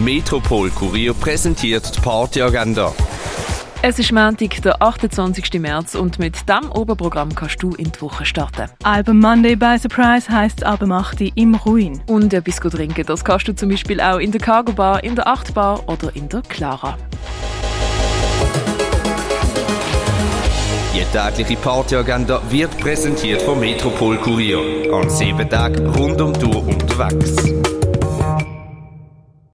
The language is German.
Metropol Kurier präsentiert die Partyagenda. Es ist Montag, der 28. März und mit diesem Oberprogramm kannst du in die Woche starten. Album Monday by Surprise heisst Album 8 im Ruin. Und etwas trinken, das kannst du zum Beispiel auch in der Cargo Bar, in der 8 Bar oder in der Clara. Die tägliche Partyagenda wird präsentiert vom Metropol Kurier. An sieben Tagen rund um die Uhr unterwegs.